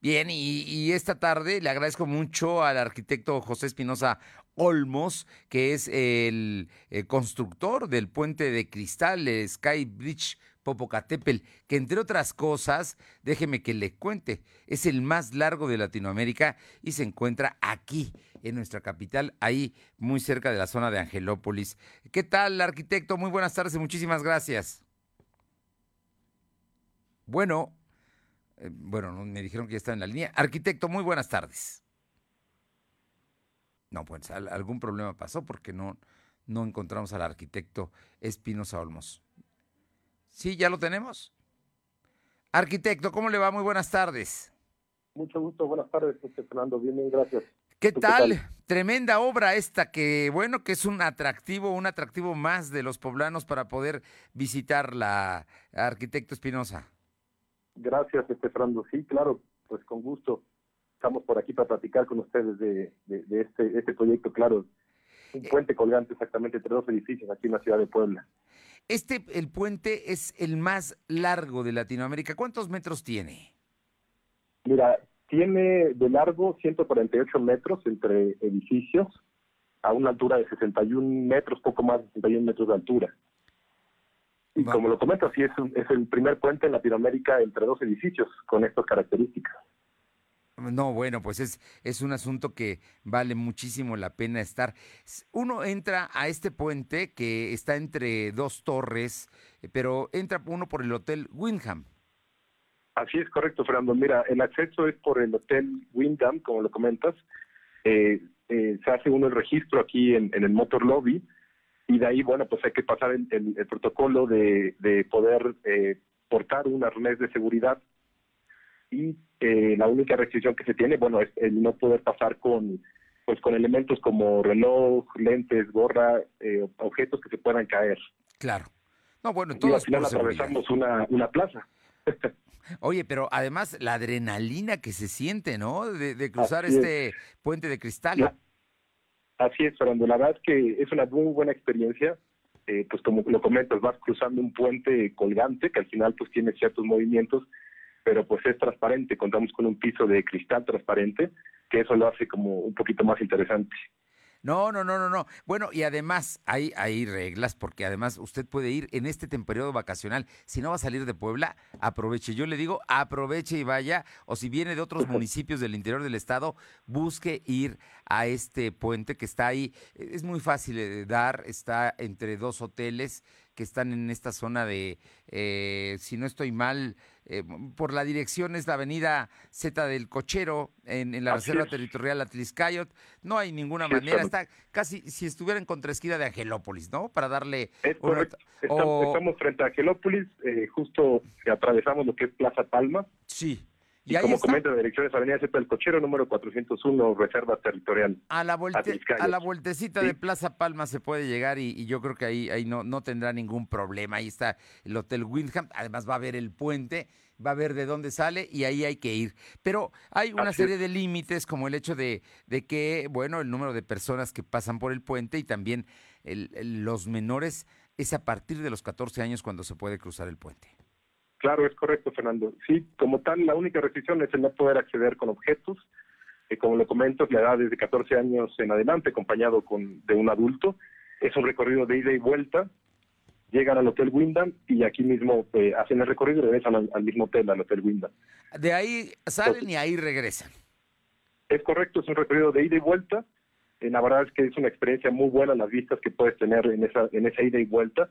Bien, y, esta tarde le agradezco mucho al arquitecto José Espinosa Olmos, que es el, constructor del puente de cristal, Sky Bridge Popocatépetl, que entre otras cosas, déjeme que le cuente, es el más largo de Latinoamérica y se encuentra aquí, en nuestra capital, ahí muy cerca de la zona de Angelópolis. ¿Qué tal, arquitecto? Muy buenas tardes y muchísimas gracias. Bueno, eh, bueno, me dijeron que ya está en la línea. Arquitecto, muy buenas tardes. No, pues algún problema pasó porque no, no encontramos al arquitecto Espinosa Olmos. Sí, ya lo tenemos. Arquitecto, ¿cómo le va? Muy buenas tardes. Mucho gusto, buenas tardes, Fernando. Bien, bien, gracias. ¿Qué tal? Tremenda obra esta que, bueno, que es un atractivo, un atractivo más de los poblanos para poder visitar la arquitecto Espinosa. Gracias, este Fernando. Sí, claro, pues con gusto. Estamos por aquí para platicar con ustedes de, este, este proyecto, claro. Un eh, puente colgante exactamente entre dos edificios aquí en la ciudad de Puebla. Este, el puente es el más largo de Latinoamérica. ¿Cuántos metros tiene? Mira, tiene de largo 148 metros entre edificios a una altura de 61 metros, poco más de 61 metros de altura. Y como lo comento, sí es, es el primer puente en Latinoamérica entre dos edificios con estas características. No, bueno, pues es, es un asunto que vale muchísimo la pena estar. Uno entra a este puente que está entre dos torres, eh, pero entra uno por el Hotel Windham. Así es correcto, Fernando. Mira, el acceso es por el Hotel Windham, como lo comentas. Eh, eh, se hace uno el registro aquí en, el Motor Lobby y de ahí, bueno, pues hay que pasar el, el, protocolo de, de poder eh, portar un arnés de seguridad y la única restricción que se tiene, bueno, es el no poder pasar con pues con elementos como reloj, lentes, gorra, objetos que se puedan caer. Claro. No, bueno, todo y al final atravesamos una, una plaza. Oye, pero además la adrenalina que se siente, ¿no? De, cruzar este puente de cristal. Así es, Fernando. La verdad es que es una muy buena experiencia. Eh, pues como lo comentas, vas cruzando un puente colgante que al final pues tiene ciertos movimientos, pero pues es transparente. Contamos con un piso de cristal transparente, que eso lo hace como un poquito más interesante. No, no, no, no, no. Bueno, y además hay, hay reglas porque además usted puede ir en este periodo vacacional. Si no va a salir de Puebla, aproveche. Yo le digo, aproveche y vaya. O si viene de otros municipios del interior del estado, busque ir a este puente que está ahí. Es muy fácil de dar, está entre dos hoteles que están en esta zona de, eh, si no estoy mal, eh, por la dirección es la avenida Z del Cochero, en, la Reserva Territorial Atliscayot. No hay ninguna manera, está casi si estuviera en contraesquina de Angelópolis, ¿no? Para darle... estamos, frente a Angelópolis, eh, justo atravesamos lo que es Plaza Palma. Sí. Y, como comenta, direcciones Avenida Cepa del Cochero, número 401, Reserva Territorial. A la, a la vueltecita de Plaza Palma se puede llegar y, yo creo que ahí, ahí no, no tendrá ningún problema. Ahí está el Hotel Windham, además va a ver el puente, va a ver de dónde sale y ahí hay que ir. Pero hay una serie de límites como el hecho de, de, que, bueno, el número de personas que pasan por el puente y también los menores es a partir de los 14 años cuando se puede cruzar el puente. Claro, es correcto, Fernando. Sí, como tal, la única restricción es el no poder acceder con objetos. Eh, como lo comento, la edad es de 14 años en adelante, acompañado con de un adulto. Es un recorrido de ida y vuelta. Llegan al Hotel Wyndham y aquí mismo eh, hacen el recorrido y regresan al, mismo hotel, al Hotel Wyndham. De ahí salen y ahí regresan. Es correcto, es un recorrido de ida y vuelta. Eh, la verdad es que es una experiencia muy buena las vistas que puedes tener en esa, en esa ida y vuelta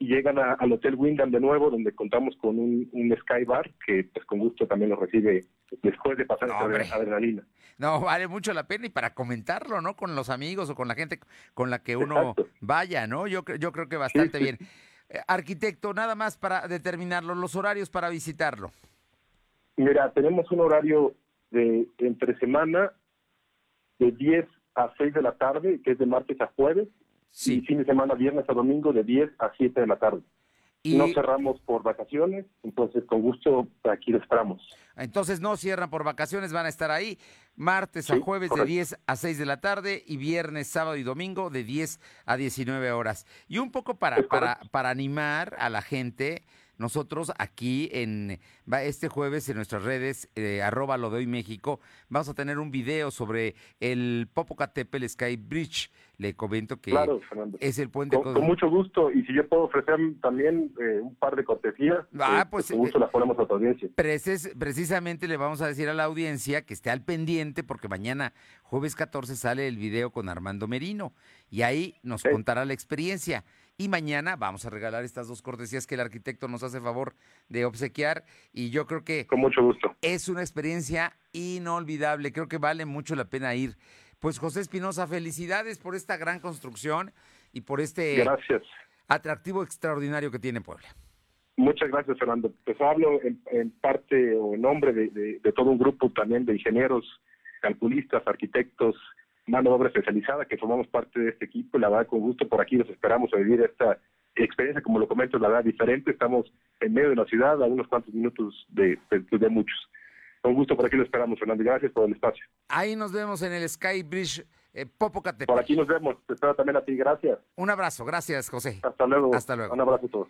y llegan al Hotel Wyndham de nuevo, donde contamos con un, un Sky Bar, que pues con gusto también lo recibe después de pasar esa adrenalina. No, vale mucho la pena y para comentarlo, ¿no? Con los amigos o con la gente con la que uno vaya, ¿no? Yo, yo creo que bastante bien. Eh, arquitecto, nada más para determinarlo, los horarios para visitarlo. Mira, tenemos un horario de entre semana de 10 a 6 de la tarde, que es de martes a jueves, Sí. Y fin de semana, viernes a domingo, de 10 a 7 de la tarde. Y... No cerramos por vacaciones, entonces con gusto aquí lo esperamos. Entonces no cierran por vacaciones, van a estar ahí martes a jueves correcto. de 10 a 6 de la tarde y viernes, sábado y domingo de 10 a 19 horas. Y un poco para, para, para animar a la gente, nosotros aquí en va este jueves en nuestras redes, eh, arroba lo de hoy México, vamos a tener un video sobre el Popocatépetl Sky Bridge. Le comento que Claro, es el puente Con, con mucho gusto. Y si yo puedo ofrecer también eh, un par de cortesías, Ah, eh, pues, con gusto eh, las ponemos a tu audiencia. Preces- precisamente le vamos a decir a la audiencia que esté al pendiente porque mañana, jueves 14, sale el video con Armando Merino y ahí nos Sí. contará la experiencia. Y mañana vamos a regalar estas dos cortesías que el arquitecto nos hace favor de obsequiar y yo creo que Con mucho gusto. es una experiencia inolvidable, creo que vale mucho la pena ir. Pues José Espinosa, felicidades por esta gran construcción y por este Gracias. atractivo extraordinario que tiene Puebla. Muchas gracias, Fernando. Pues hablo en, en parte o en nombre de, de- de todo un grupo también de ingenieros, calculistas, arquitectos, mano de obra especializada que formamos parte de este equipo. Y la verdad, con gusto por aquí los esperamos a vivir esta experiencia, como lo comento, la verdad, diferente. Estamos en medio de la ciudad, a unos cuantos minutos de, de, de muchos. Con gusto por aquí lo esperamos, Fernando. Gracias por el espacio. Ahí nos vemos en el Sky Bridge eh, Popocatépetl. Por aquí nos vemos. Te espero también a ti. Gracias. Un abrazo, gracias José. Hasta luego. Hasta luego. Un abrazo a todos.